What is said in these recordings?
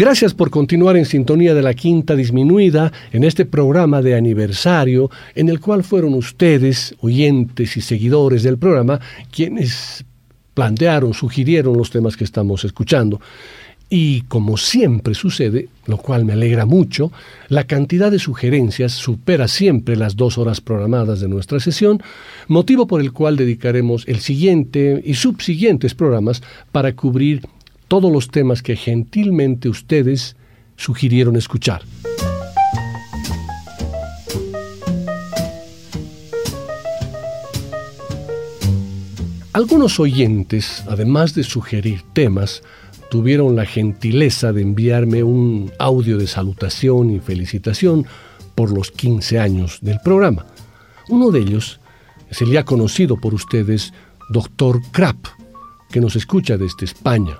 Gracias por continuar en sintonía de la Quinta Disminuida en este programa de aniversario en el cual fueron ustedes, oyentes y seguidores del programa, quienes plantearon, sugirieron los temas que estamos escuchando. Y como siempre sucede, lo cual me alegra mucho, la cantidad de sugerencias supera siempre las dos horas programadas de nuestra sesión, motivo por el cual dedicaremos el siguiente y subsiguientes programas para cubrir todos los temas que gentilmente ustedes sugirieron escuchar. Algunos oyentes, además de sugerir temas, tuvieron la gentileza de enviarme un audio de salutación y felicitación por los 15 años del programa. Uno de ellos es el ya conocido por ustedes, Dr. Krapp, que nos escucha desde España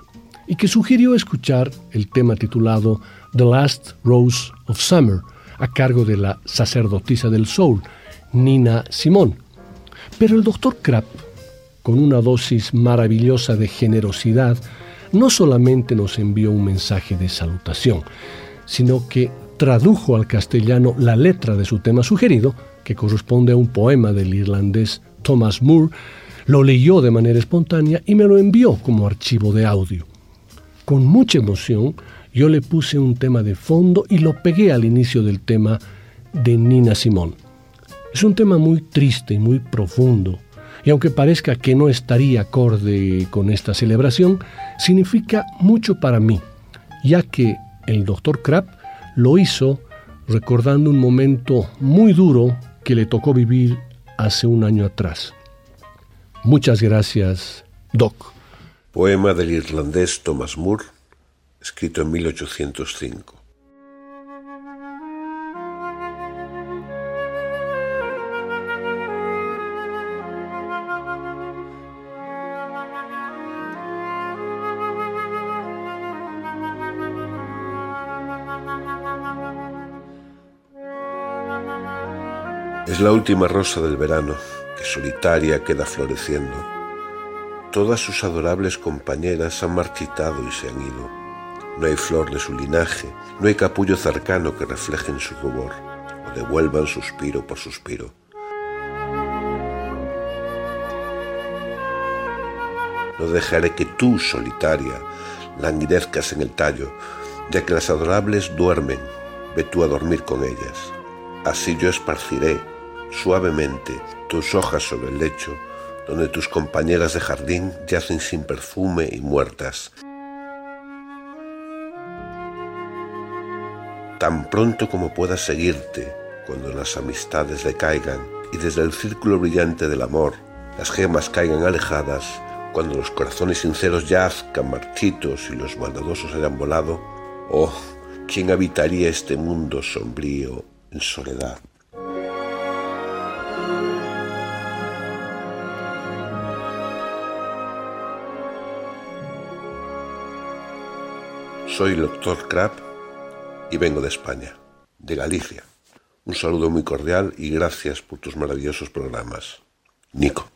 y que sugirió escuchar el tema titulado The Last Rose of Summer, a cargo de la sacerdotisa del soul, Nina Simón. Pero el doctor Krapp, con una dosis maravillosa de generosidad, no solamente nos envió un mensaje de salutación, sino que tradujo al castellano la letra de su tema sugerido, que corresponde a un poema del irlandés Thomas Moore, lo leyó de manera espontánea y me lo envió como archivo de audio con mucha emoción, yo le puse un tema de fondo y lo pegué al inicio del tema de Nina Simón. Es un tema muy triste y muy profundo, y aunque parezca que no estaría acorde con esta celebración, significa mucho para mí, ya que el Dr. Krapp lo hizo recordando un momento muy duro que le tocó vivir hace un año atrás. Muchas gracias, Doc. Poema del irlandés Thomas Moore, escrito en 1805. Es la última rosa del verano que solitaria queda floreciendo Todas sus adorables compañeras han marchitado y se han ido. No hay flor de su linaje, no hay capullo cercano que refleje en su rubor o devuelvan suspiro por suspiro. No dejaré que tú, solitaria, languidezcas en el tallo, ya que las adorables duermen, ve tú a dormir con ellas. Así yo esparciré suavemente tus hojas sobre el lecho donde tus compañeras de jardín yacen sin perfume y muertas. Tan pronto como puedas seguirte, cuando las amistades decaigan y desde el círculo brillante del amor las gemas caigan alejadas, cuando los corazones sinceros yazcan marchitos y los maldadosos hayan volado, oh, ¿quién habitaría este mundo sombrío en soledad? Soy el doctor Krapp y vengo de España, de Galicia. Un saludo muy cordial y gracias por tus maravillosos programas. Nico.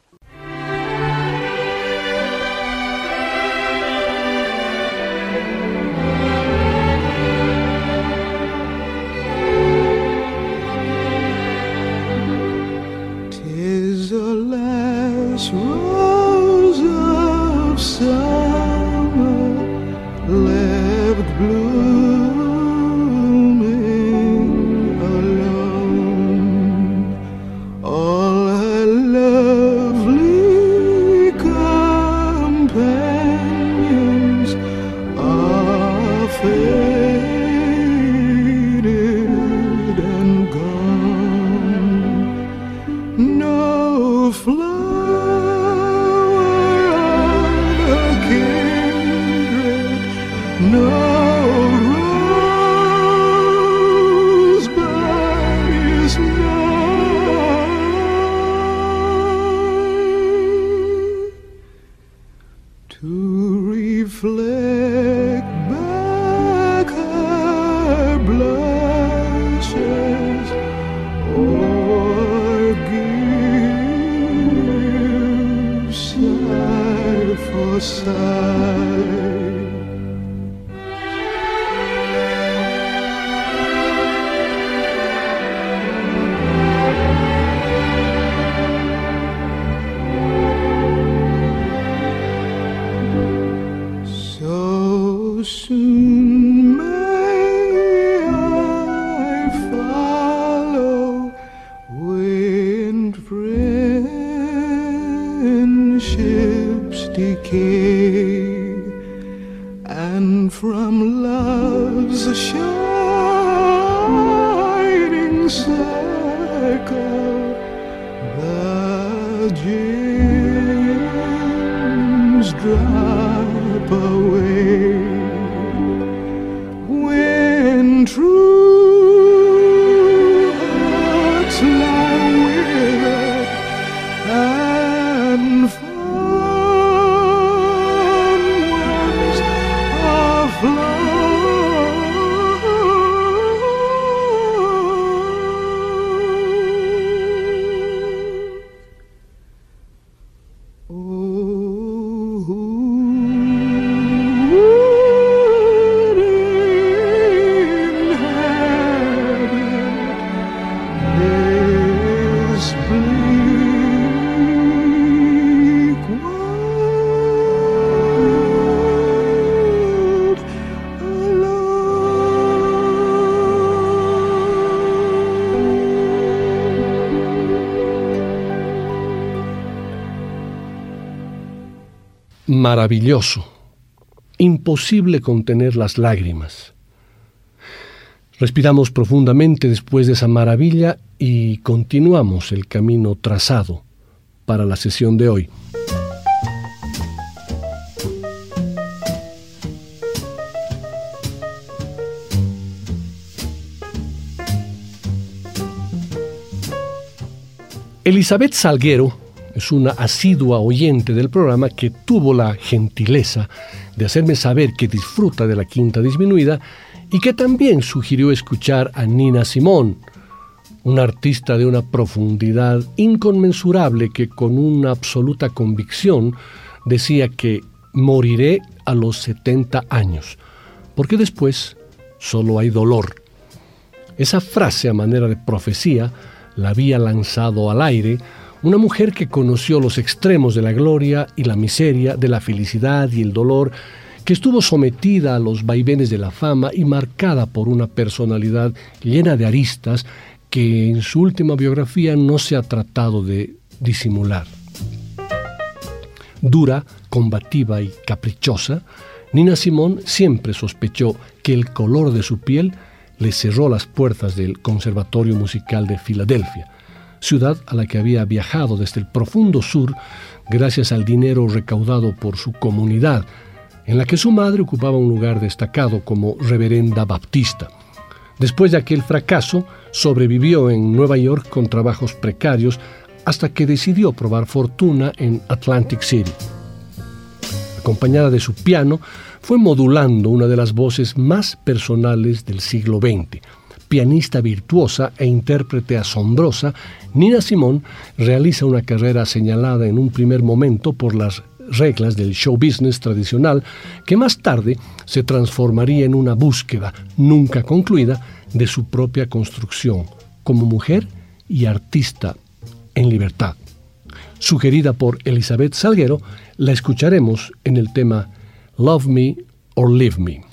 Maravilloso, imposible contener las lágrimas. Respiramos profundamente después de esa maravilla y continuamos el camino trazado para la sesión de hoy. Elizabeth Salguero es una asidua oyente del programa que tuvo la gentileza de hacerme saber que disfruta de la quinta disminuida y que también sugirió escuchar a Nina Simón, una artista de una profundidad inconmensurable que con una absoluta convicción decía que moriré a los 70 años, porque después solo hay dolor. Esa frase a manera de profecía la había lanzado al aire una mujer que conoció los extremos de la gloria y la miseria, de la felicidad y el dolor, que estuvo sometida a los vaivenes de la fama y marcada por una personalidad llena de aristas que en su última biografía no se ha tratado de disimular. Dura, combativa y caprichosa, Nina Simón siempre sospechó que el color de su piel le cerró las puertas del Conservatorio Musical de Filadelfia, ciudad a la que había viajado desde el profundo sur gracias al dinero recaudado por su comunidad, en la que su madre ocupaba un lugar destacado como reverenda baptista. Después de aquel fracaso, sobrevivió en Nueva York con trabajos precarios hasta que decidió probar fortuna en Atlantic City. Acompañada de su piano, fue modulando una de las voces más personales del siglo XX pianista virtuosa e intérprete asombrosa, Nina Simón realiza una carrera señalada en un primer momento por las reglas del show business tradicional, que más tarde se transformaría en una búsqueda nunca concluida de su propia construcción como mujer y artista en libertad. Sugerida por Elizabeth Salguero, la escucharemos en el tema Love Me or Leave Me.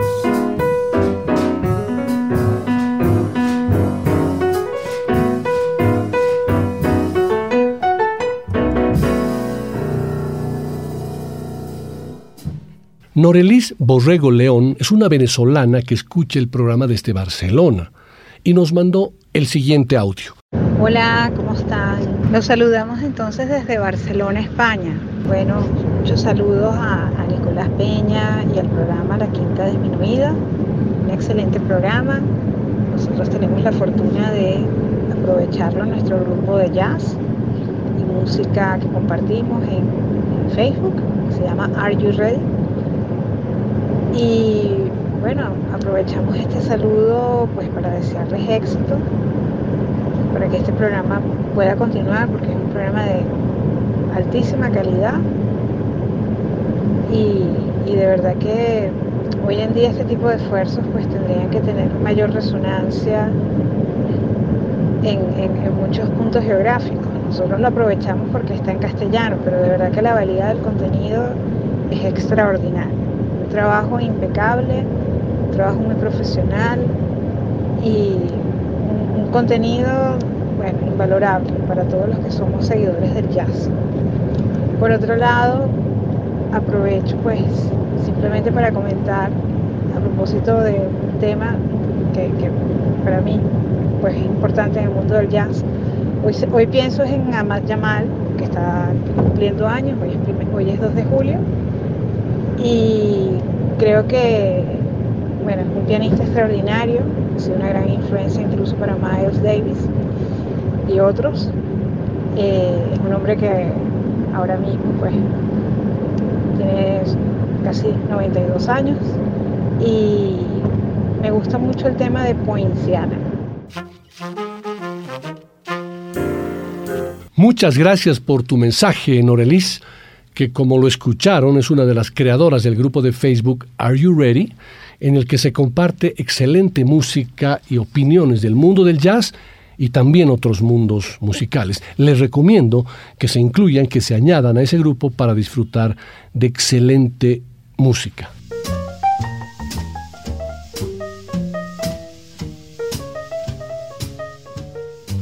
Norelis Borrego León es una venezolana que escucha el programa desde Barcelona y nos mandó el siguiente audio. Hola, ¿cómo están? Los saludamos entonces desde Barcelona, España. Bueno, muchos saludos a, Nicolás Peña y al programa La Quinta Disminuida. Un excelente programa. Nosotros tenemos la fortuna de aprovecharlo en nuestro grupo de jazz y música que compartimos en, en Facebook. Se llama Are You Ready? Y bueno, aprovechamos este saludo pues para desearles éxito, para que este programa pueda continuar porque es un programa de altísima calidad y, de verdad que hoy en día este tipo de esfuerzos pues tendrían que tener mayor resonancia en, en muchos puntos geográficos. Nosotros lo aprovechamos porque está en castellano, pero de verdad que la valía del contenido es extraordinaria trabajo impecable, un trabajo muy profesional y un, contenido bueno, invalorable para todos los que somos seguidores del jazz. Por otro lado, aprovecho pues simplemente para comentar a propósito de un tema que, para mí pues es importante en el mundo del jazz. Hoy, hoy pienso en Ahmad Jamal, que está cumpliendo años, hoy es, hoy es 2 de julio, y creo que, bueno, es un pianista extraordinario, ha sido una gran influencia incluso para Miles Davis y otros. Eh, es un hombre que ahora mismo pues tiene casi 92 años y me gusta mucho el tema de Poinciana. Muchas gracias por tu mensaje, Norelis que como lo escucharon es una de las creadoras del grupo de Facebook Are You Ready, en el que se comparte excelente música y opiniones del mundo del jazz y también otros mundos musicales. Les recomiendo que se incluyan, que se añadan a ese grupo para disfrutar de excelente música.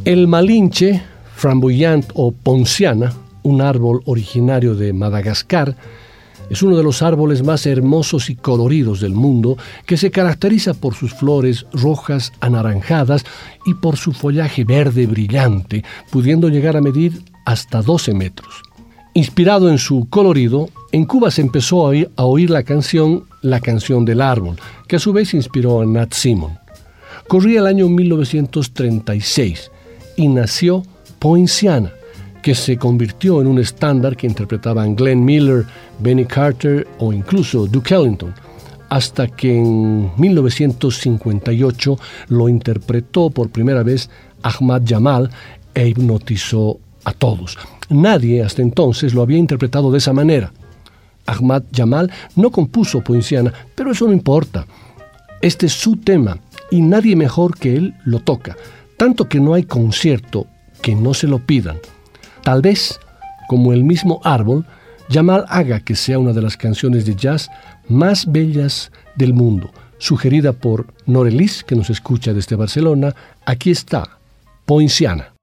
El malinche, framboyant o ponciana, un árbol originario de Madagascar, es uno de los árboles más hermosos y coloridos del mundo que se caracteriza por sus flores rojas anaranjadas y por su follaje verde brillante, pudiendo llegar a medir hasta 12 metros. Inspirado en su colorido, en Cuba se empezó a oír, la canción La canción del árbol, que a su vez inspiró a Nat Simon. Corría el año 1936 y nació Poinciana, que se convirtió en un estándar que interpretaban Glenn Miller, Benny Carter o incluso Duke Ellington, hasta que en 1958 lo interpretó por primera vez Ahmad Jamal e hipnotizó a todos. Nadie hasta entonces lo había interpretado de esa manera. Ahmad Jamal no compuso poinciana, pero eso no importa. Este es su tema y nadie mejor que él lo toca, tanto que no hay concierto que no se lo pidan. Tal vez, como el mismo árbol, Jamal haga que sea una de las canciones de jazz más bellas del mundo. Sugerida por Norelis, que nos escucha desde Barcelona, aquí está, Poinciana.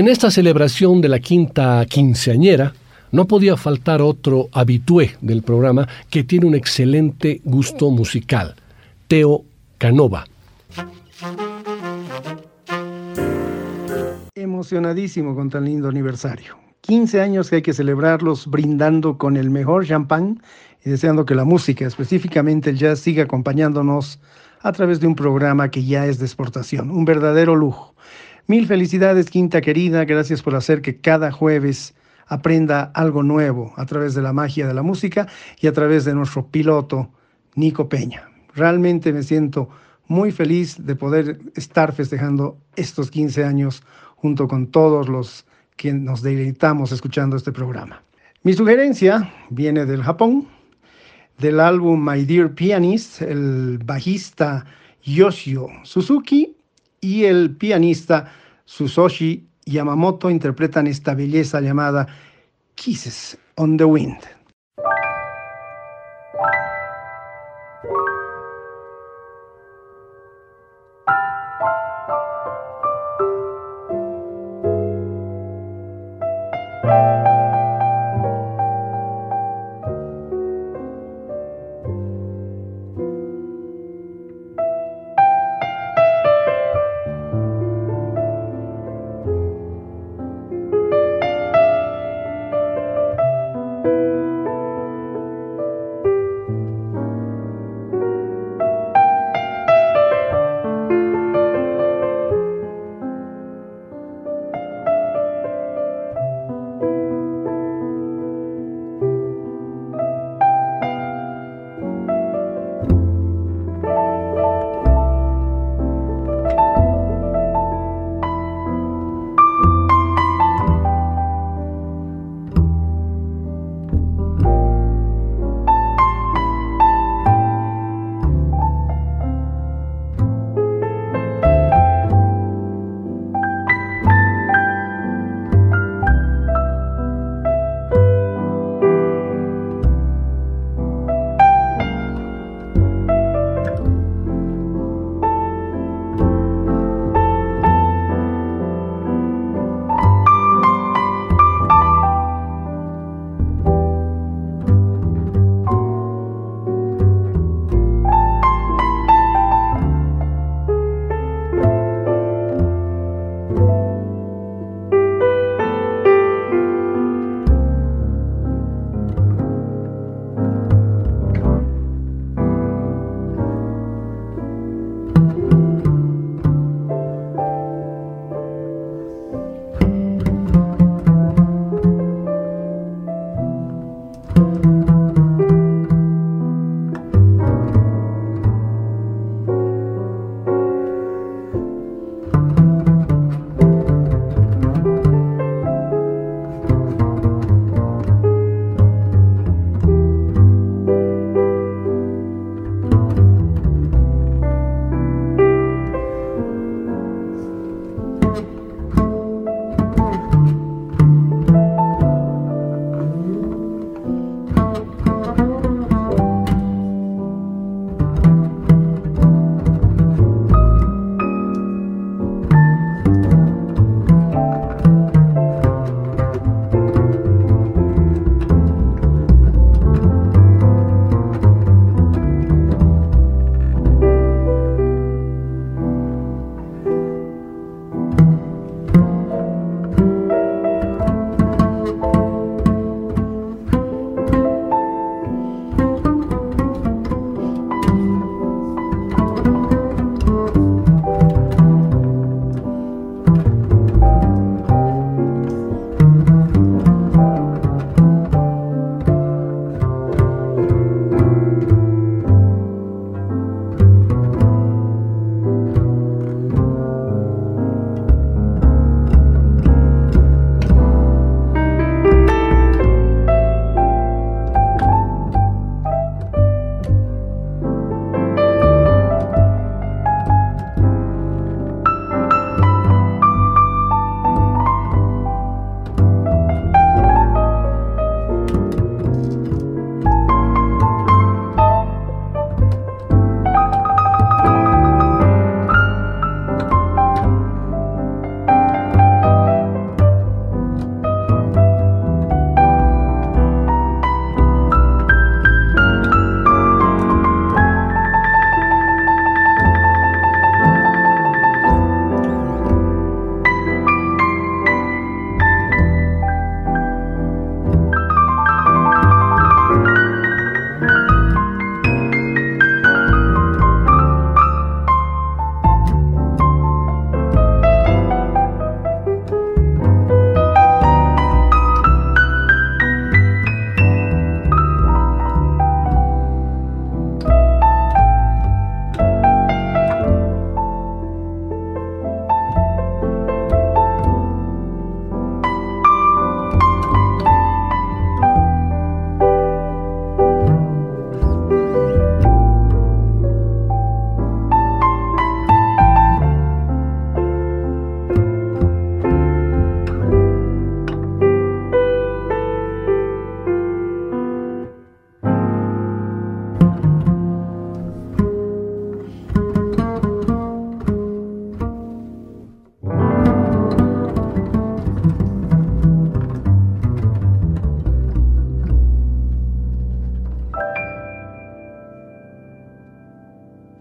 En esta celebración de la quinta quinceañera, no podía faltar otro habitué del programa que tiene un excelente gusto musical, Teo Canova. Emocionadísimo con tan lindo aniversario. 15 años que hay que celebrarlos brindando con el mejor champán y deseando que la música, específicamente el jazz, siga acompañándonos a través de un programa que ya es de exportación, un verdadero lujo. Mil felicidades, Quinta querida, gracias por hacer que cada jueves aprenda algo nuevo a través de la magia de la música y a través de nuestro piloto, Nico Peña. Realmente me siento muy feliz de poder estar festejando estos 15 años junto con todos los que nos deleitamos escuchando este programa. Mi sugerencia viene del Japón, del álbum My Dear Pianist, el bajista Yoshio Suzuki y el pianista Susoshi Yamamoto interpretan esta belleza llamada Kisses on the Wind.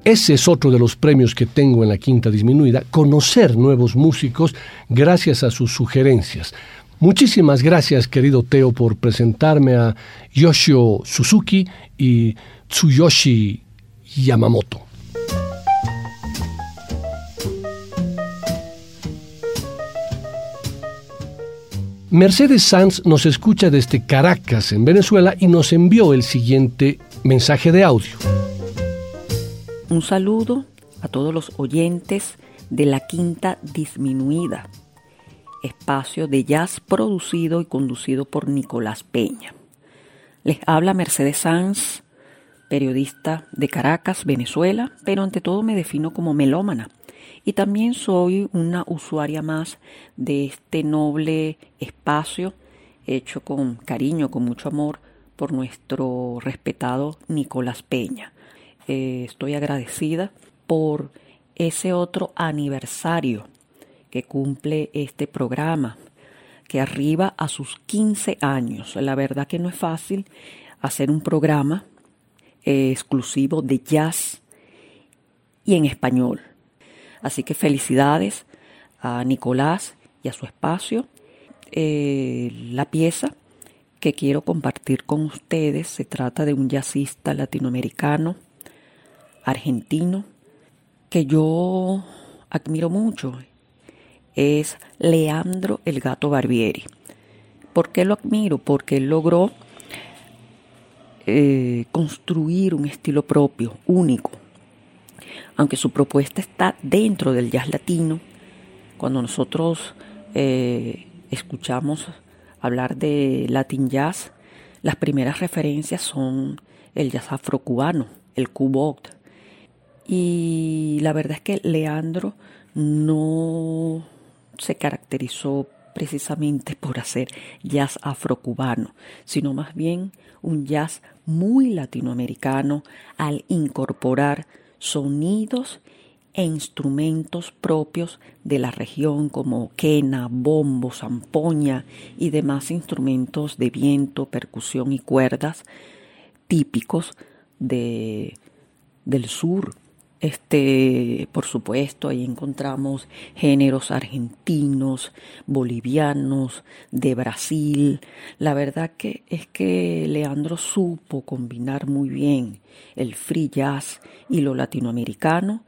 Ese es otro de los premios que tengo en la quinta disminuida, conocer nuevos músicos gracias a sus sugerencias. Muchísimas gracias, querido Teo, por presentarme a Yoshio Suzuki y Tsuyoshi Yamamoto. Mercedes Sanz nos escucha desde Caracas, en Venezuela, y nos envió el siguiente mensaje de audio. Un saludo a todos los oyentes de la Quinta Disminuida, espacio de jazz producido y conducido por Nicolás Peña. Les habla Mercedes Sanz, periodista de Caracas, Venezuela, pero ante todo me defino como melómana y también soy una usuaria más de este noble espacio hecho con cariño, con mucho amor por nuestro respetado Nicolás Peña. Eh, estoy agradecida por ese otro aniversario que cumple este programa, que arriba a sus 15 años. La verdad que no es fácil hacer un programa eh, exclusivo de jazz y en español. Así que felicidades a Nicolás y a su espacio. Eh, la pieza que quiero compartir con ustedes se trata de un jazzista latinoamericano, argentino, que yo admiro mucho. Es Leandro el Gato Barbieri. ¿Por qué lo admiro? Porque él logró eh, construir un estilo propio, único, aunque su propuesta está dentro del jazz latino, cuando nosotros eh, escuchamos hablar de Latin Jazz, las primeras referencias son el jazz afrocubano, el cubot. Y la verdad es que Leandro no se caracterizó precisamente por hacer jazz afrocubano, sino más bien un jazz muy latinoamericano al incorporar sonidos e instrumentos propios de la región como quena, bombo, zampoña y demás instrumentos de viento, percusión y cuerdas típicos de, del sur este, por supuesto, ahí encontramos géneros argentinos, bolivianos, de Brasil. La verdad que es que Leandro supo combinar muy bien el free jazz y lo latinoamericano,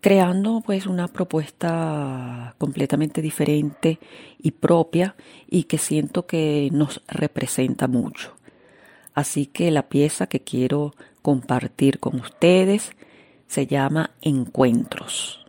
creando pues una propuesta completamente diferente y propia y que siento que nos representa mucho. Así que la pieza que quiero compartir con ustedes se llama Encuentros.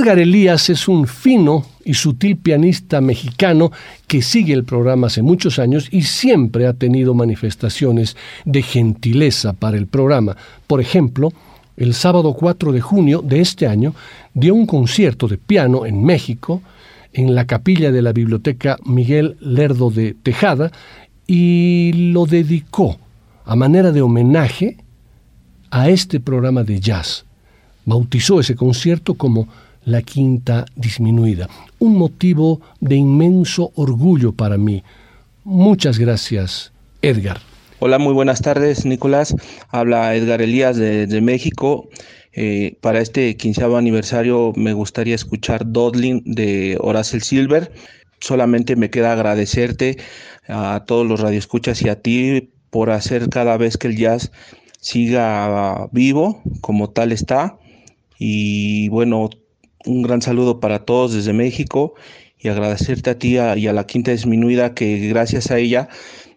Edgar Elías es un fino y sutil pianista mexicano que sigue el programa hace muchos años y siempre ha tenido manifestaciones de gentileza para el programa. Por ejemplo, el sábado 4 de junio de este año dio un concierto de piano en México, en la capilla de la Biblioteca Miguel Lerdo de Tejada, y lo dedicó a manera de homenaje a este programa de jazz. Bautizó ese concierto como la quinta disminuida. Un motivo de inmenso orgullo para mí. Muchas gracias, Edgar. Hola, muy buenas tardes, Nicolás. Habla Edgar Elías de, México. Eh, para este quinceavo aniversario me gustaría escuchar Dodlin de Horace Silver. Solamente me queda agradecerte a todos los radioescuchas y a ti por hacer cada vez que el jazz siga vivo como tal está. Y bueno, un gran saludo para todos desde México y agradecerte a ti y a la Quinta Disminuida que gracias a ella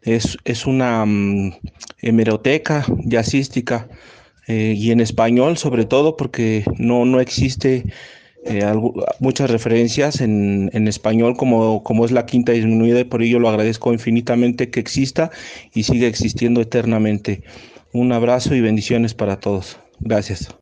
es, es una mm, hemeroteca jazzística eh, y en español sobre todo porque no, no existe eh, muchas referencias en, en, español como, como es la Quinta Disminuida y por ello lo agradezco infinitamente que exista y siga existiendo eternamente. Un abrazo y bendiciones para todos. Gracias.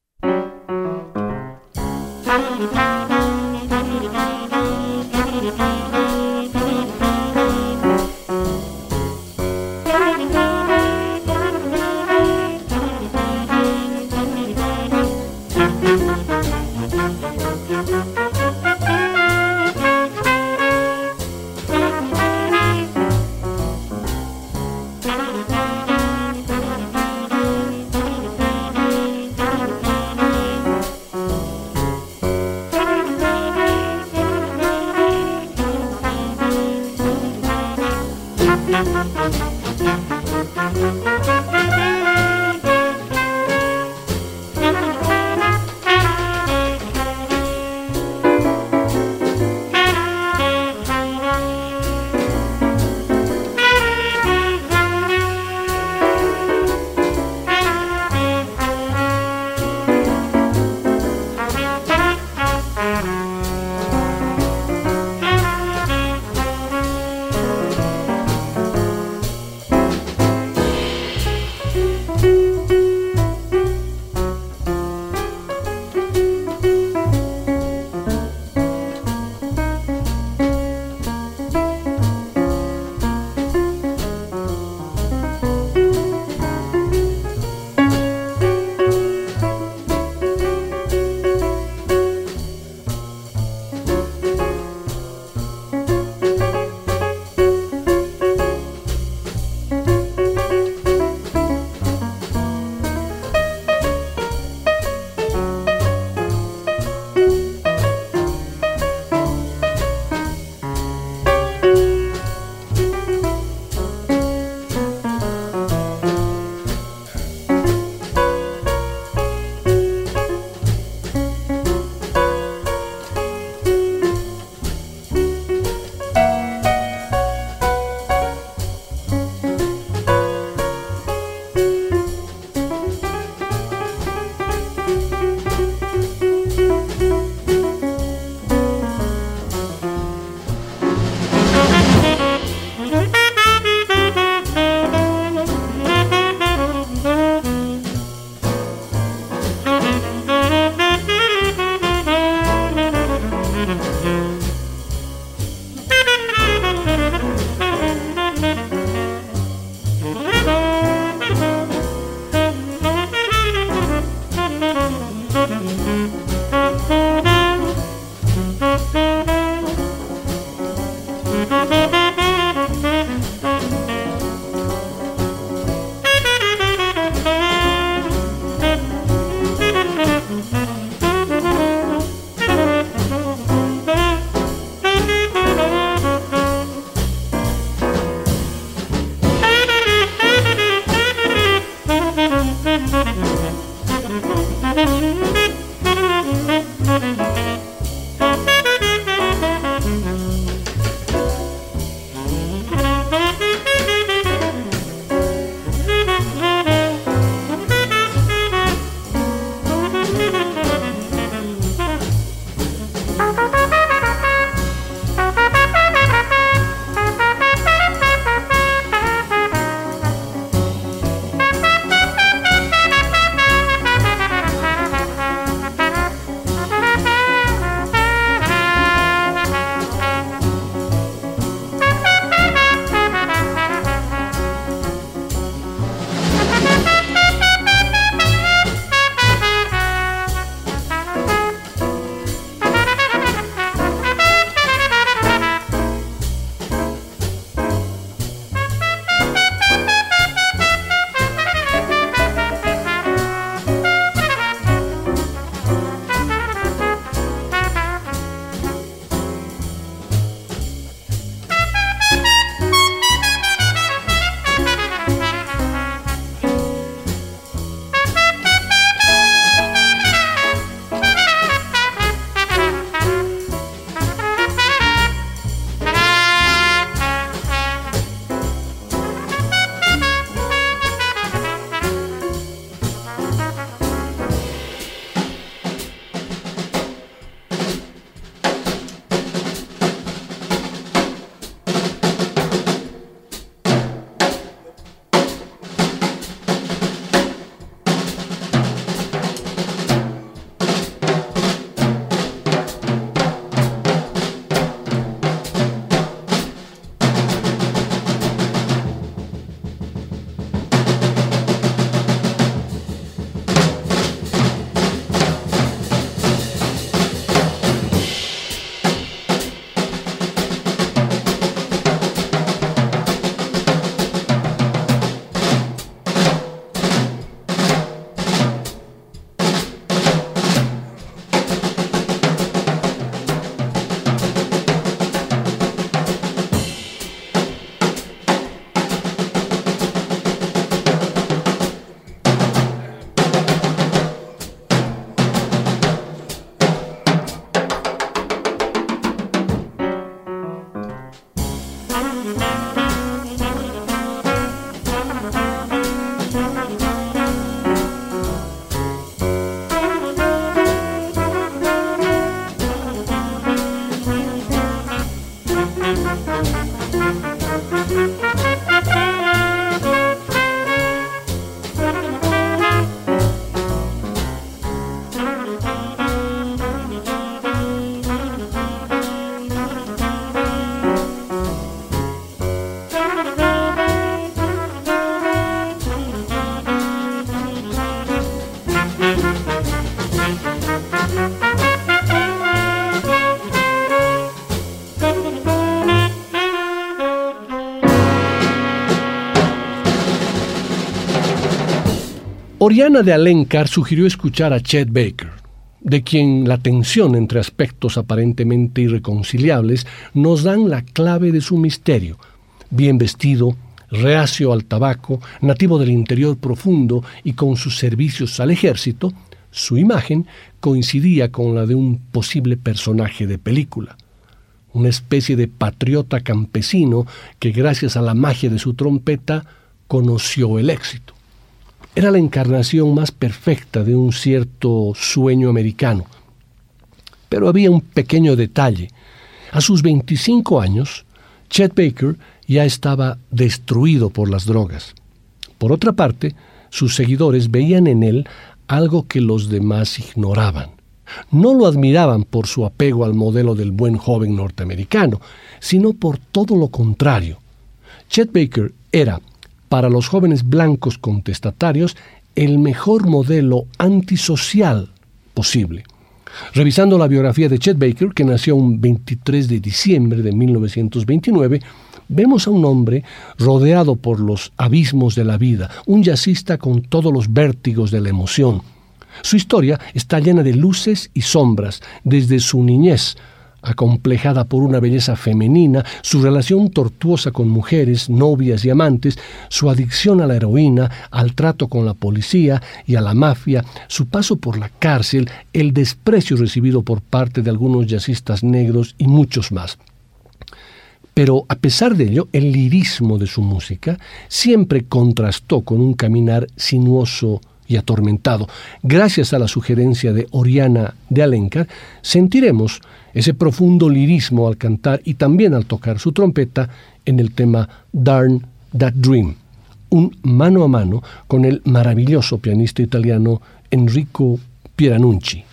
Oriana de Alencar sugirió escuchar a Chet Baker, de quien la tensión entre aspectos aparentemente irreconciliables nos dan la clave de su misterio. Bien vestido, reacio al tabaco, nativo del interior profundo y con sus servicios al ejército, su imagen coincidía con la de un posible personaje de película. Una especie de patriota campesino que gracias a la magia de su trompeta conoció el éxito. Era la encarnación más perfecta de un cierto sueño americano. Pero había un pequeño detalle. A sus 25 años, Chet Baker ya estaba destruido por las drogas. Por otra parte, sus seguidores veían en él algo que los demás ignoraban. No lo admiraban por su apego al modelo del buen joven norteamericano, sino por todo lo contrario. Chet Baker era, para los jóvenes blancos contestatarios el mejor modelo antisocial posible. Revisando la biografía de Chet Baker, que nació un 23 de diciembre de 1929, vemos a un hombre rodeado por los abismos de la vida, un jazzista con todos los vértigos de la emoción. Su historia está llena de luces y sombras, desde su niñez, acomplejada por una belleza femenina, su relación tortuosa con mujeres, novias y amantes, su adicción a la heroína, al trato con la policía y a la mafia, su paso por la cárcel, el desprecio recibido por parte de algunos jazzistas negros y muchos más. Pero a pesar de ello, el lirismo de su música siempre contrastó con un caminar sinuoso y atormentado. Gracias a la sugerencia de Oriana de Alencar, sentiremos ese profundo lirismo al cantar y también al tocar su trompeta en el tema Darn That Dream, un mano a mano con el maravilloso pianista italiano Enrico Pieranucci.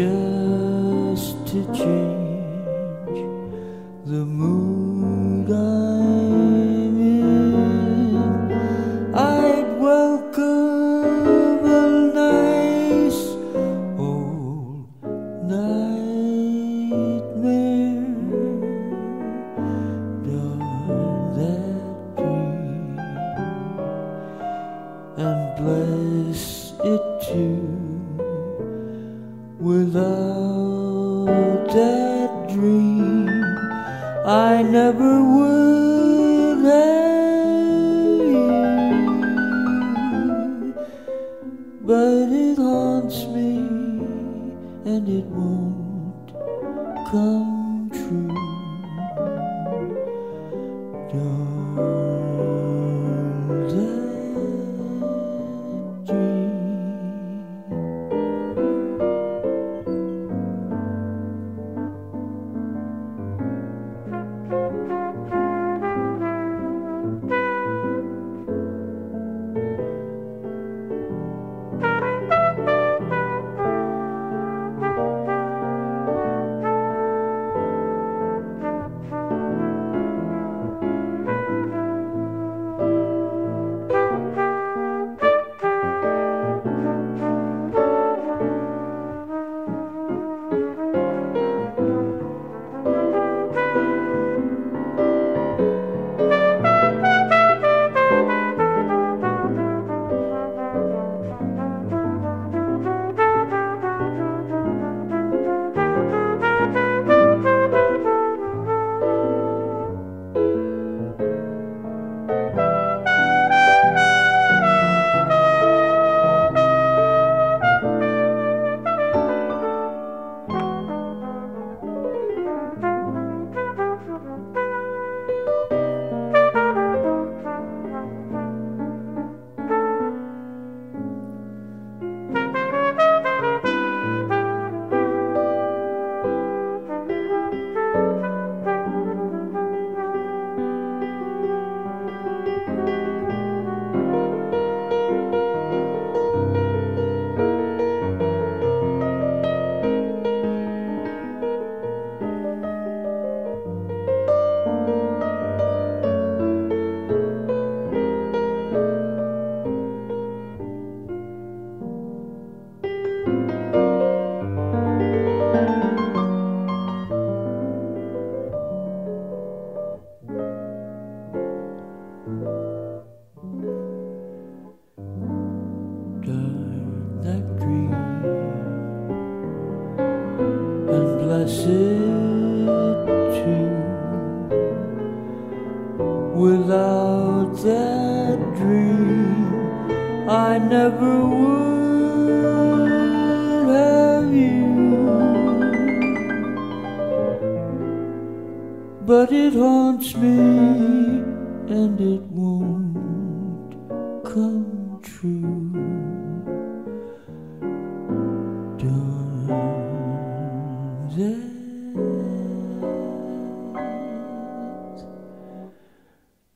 just to change.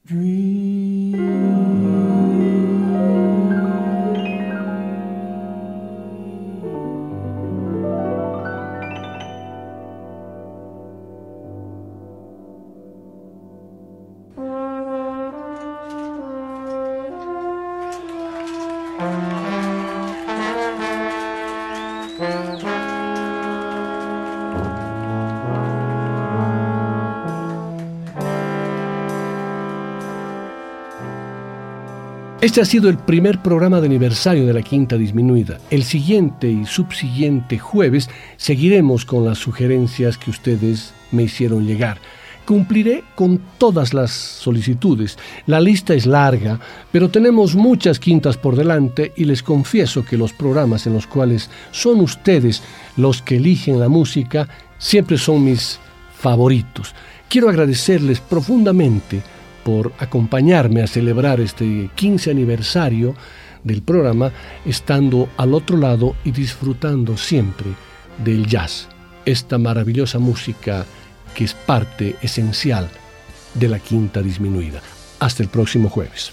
Dream. Este ha sido el primer programa de aniversario de la Quinta Disminuida. El siguiente y subsiguiente jueves seguiremos con las sugerencias que ustedes me hicieron llegar. Cumpliré con todas las solicitudes. La lista es larga, pero tenemos muchas quintas por delante y les confieso que los programas en los cuales son ustedes los que eligen la música siempre son mis favoritos. Quiero agradecerles profundamente por acompañarme a celebrar este 15 aniversario del programa, estando al otro lado y disfrutando siempre del jazz, esta maravillosa música que es parte esencial de la quinta disminuida. Hasta el próximo jueves.